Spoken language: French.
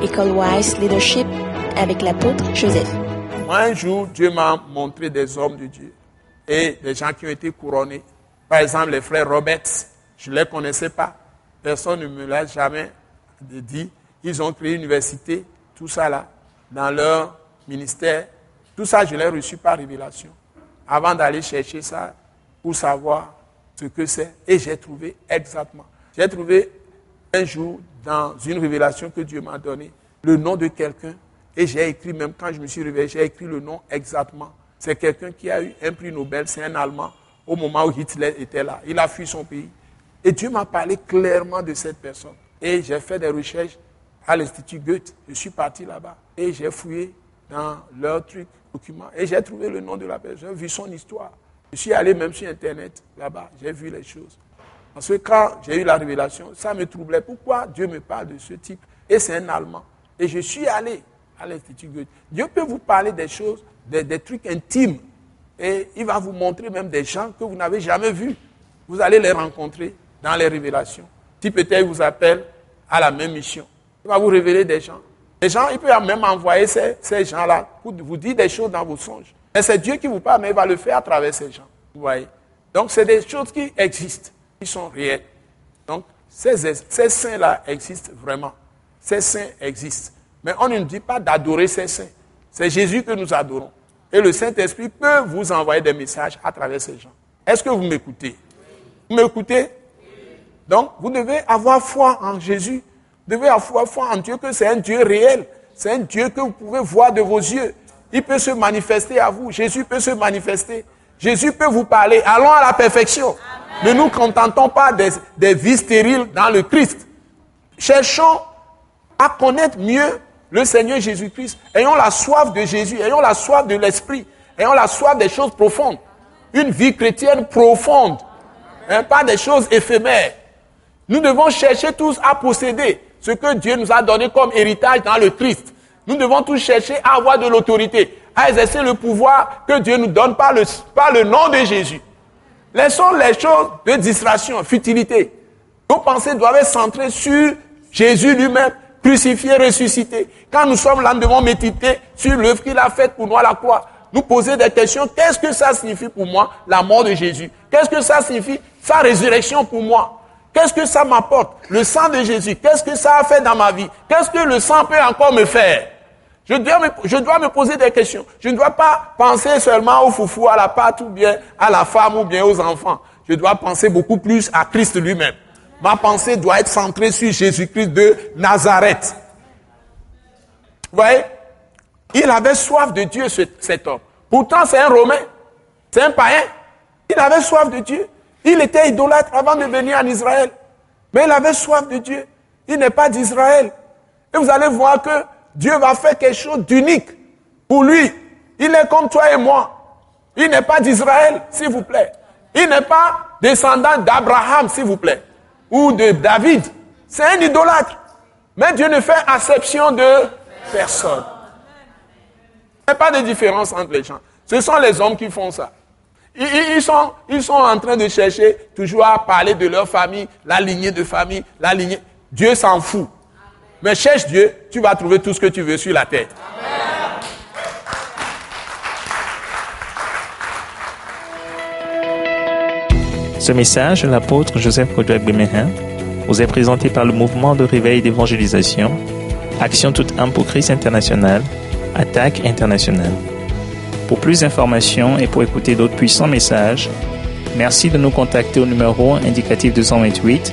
École Wise Leadership avec l'apôtre Joseph. Moi, un jour, Dieu m'a montré des hommes de Dieu et des gens qui ont été couronnés. Par exemple, les frères Roberts, je ne les connaissais pas. Personne ne me l'a jamais dit. Ils ont créé une université, tout ça là, dans leur ministère. Tout ça, je l'ai reçu par révélation. Avant d'aller chercher ça pour savoir ce que c'est. Et j'ai trouvé exactement. J'ai trouvé un jour dans une révélation que Dieu m'a donnée le nom de quelqu'un. Et j'ai écrit, même quand je me suis réveillé, j'ai écrit le nom exactement. C'est quelqu'un qui a eu un prix Nobel, c'est un Allemand, au moment où Hitler était là. Il a fui son pays. Et Dieu m'a parlé clairement de cette personne. Et j'ai fait des recherches à l'Institut Goethe. Je suis parti là-bas. Et j'ai fouillé dans leur truc, document. Et j'ai trouvé le nom de la personne, j'ai vu son histoire. Je suis allé même sur Internet là-bas. J'ai vu les choses. Parce que quand j'ai eu la révélation, ça me troublait. Pourquoi Dieu me parle de ce type Et c'est un Allemand? Et je suis allé à l'Institut Goethe. Dieu peut vous parler des choses, des, trucs intimes. Et il va vous montrer même des gens que vous n'avez jamais vus. Vous allez les rencontrer dans les révélations. Si peut-être vous appelle à la même mission, il va vous révéler des gens. Les gens, il peut même envoyer ces, ces gens-là pour vous dire des choses dans vos songes. Mais c'est Dieu qui vous parle, mais il va le faire à travers ces gens. Vous voyez? Donc, c'est des choses qui existent, qui sont réelles. Donc, ces, ces saints-là existent vraiment. Ces saints existent. Mais on ne dit pas d'adorer ces saints. C'est Jésus que nous adorons. Et le Saint-Esprit peut vous envoyer des messages à travers ces gens. Est-ce que vous m'écoutez? Vous m'écoutez? Donc, vous devez avoir foi en Jésus. Vous devez avoir foi en Dieu, que c'est un Dieu réel. C'est un Dieu que vous pouvez voir de vos yeux. Il peut se manifester à vous. Jésus peut se manifester. Jésus peut vous parler. Allons à la perfection. Ne nous contentons pas des, des vies stériles dans le Christ. Cherchons à connaître mieux le Seigneur Jésus-Christ. Ayons la soif de Jésus, ayons la soif de l'Esprit, ayons la soif des choses profondes. Une vie chrétienne profonde, hein, pas des choses éphémères. Nous devons chercher tous à posséder ce que Dieu nous a donné comme héritage dans le Christ. Nous devons tous chercher à avoir de l'autorité, à exercer le pouvoir que Dieu nous donne par le, par le nom de Jésus. Laissons les choses de distraction, futilité. Nos pensées doivent être centrées sur Jésus lui-même, crucifié, ressuscité. Quand nous sommes là, nous devons méditer sur l'œuvre qu'il a faite pour nous à la croix. Nous poser des questions. Qu'est-ce que ça signifie pour moi, la mort de Jésus? Qu'est-ce que ça signifie, sa résurrection pour moi? Qu'est-ce que ça m'apporte? Le sang de Jésus, qu'est-ce que ça a fait dans ma vie? Qu'est-ce que le sang peut encore me faire? Je dois, me, je dois me poser des questions. Je ne dois pas penser seulement au foufou, à la pâte ou bien à la femme ou bien aux enfants. Je dois penser beaucoup plus à Christ lui-même. Ma pensée doit être centrée sur Jésus-Christ de Nazareth. Vous voyez? Il avait soif de Dieu, cet homme. Pourtant, c'est un Romain. C'est un païen. Il avait soif de Dieu. Il était idolâtre avant de venir en Israël. Mais il avait soif de Dieu. Il n'est pas d'Israël. Et vous allez voir que Dieu va faire quelque chose d'unique pour lui. Il est comme toi et moi. Il n'est pas d'Israël, s'il vous plaît. Il n'est pas descendant d'Abraham, s'il vous plaît ou de David. C'est un idolâtre. Mais Dieu ne fait exception de personne. Il n'y a pas de différence entre les gens. Ce sont les hommes qui font ça. Ils, sont, ils sont en train de chercher toujours à parler de leur famille, la lignée de famille, la lignée. Dieu s'en fout. Mais cherche Dieu, tu vas trouver tout ce que tu veux sur la terre. Ce message, l'apôtre Joseph Kodouak Bemehin, vous est présenté par le mouvement de réveil d'évangélisation, Action toute âme pour Christ international, Attaque internationale. Pour plus d'informations et pour écouter d'autres puissants messages, merci de nous contacter au numéro indicatif 228